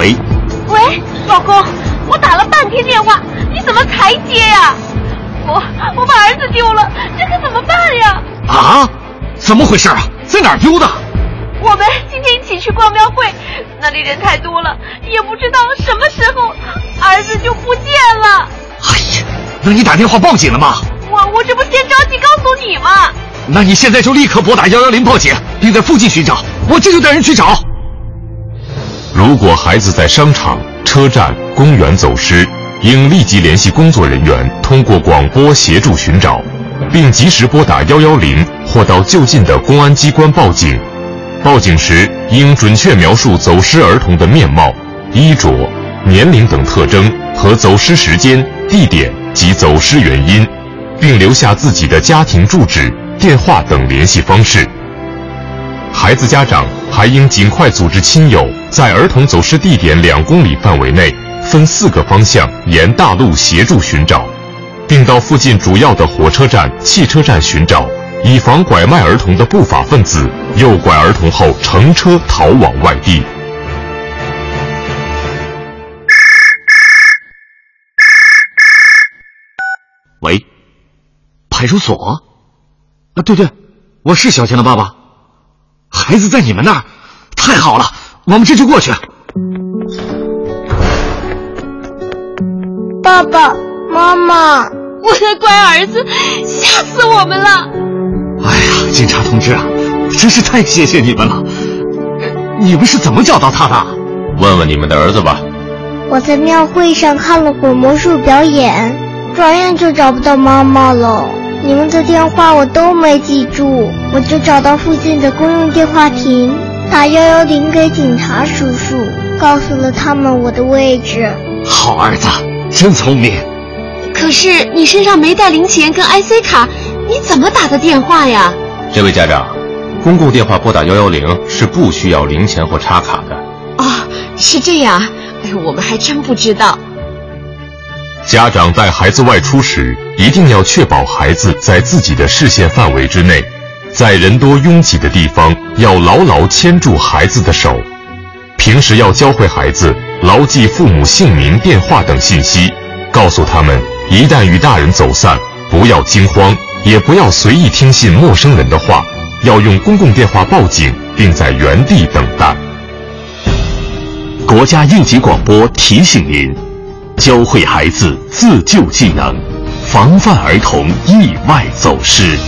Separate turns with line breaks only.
喂喂老公我打了半天电话你怎么才接呀？我我把儿子丢了这可怎么办呀？
啊？怎么回事啊？在哪儿丢的？
我们今天一起去逛庙会那里人太多了也不知道什么时候儿子就不见了。
哎呀那你打电话报警了吗？
我我这不先着急告诉你吗？
那你现在就立刻拨打幺幺零报警并在附近寻找我这就带人去找。
如果孩子在商场、车站、公园走失，应立即联系工作人员，通过广播协助寻找，并及时拨打幺幺零或到就近的公安机关报警。报警时应准确描述走失儿童的面貌、衣着、年龄等特征和走失时间、地点及走失原因，并留下自己的家庭住址、电话等联系方式。孩子家长还应尽快组织亲友，在儿童走失地点两公里范围内，分四个方向沿大路协助寻找，并到附近主要的火车站、汽车站寻找，以防拐卖儿童的不法分子诱拐儿童后乘车逃往外地。
喂，派出所？啊，对对，我是小强的爸爸。孩子在你们那儿，太好了，我们这就过去。
爸爸妈妈，
我的乖儿子，吓死我们了！
哎呀，警察同志啊，真是太谢谢你们了。你们是怎么找到他的？
问问你们的儿子吧。
我在庙会上看了会儿魔术表演，转眼就找不到妈妈了。你们的电话我都没记住，我就找到附近的公用电话亭，打幺幺零给警察叔叔，告诉了他们我的位置。
好儿子，真聪明。
可是你身上没带零钱跟 IC 卡，你怎么打的电话呀？
这位家长，公共电话拨打幺幺零是不需要零钱或插卡的。
哦，是这样，哎，我们还真不知道。
家长带孩子外出时，一定要确保孩子在自己的视线范围之内，在人多拥挤的地方要牢牢牵住孩子的手。平时要教会孩子牢记父母姓名、电话等信息，告诉他们一旦与大人走散，不要惊慌，也不要随意听信陌生人的话，要用公共电话报警，并在原地等待。
国家应急广播提醒您。教会孩子自救技能，防范儿童意外走失。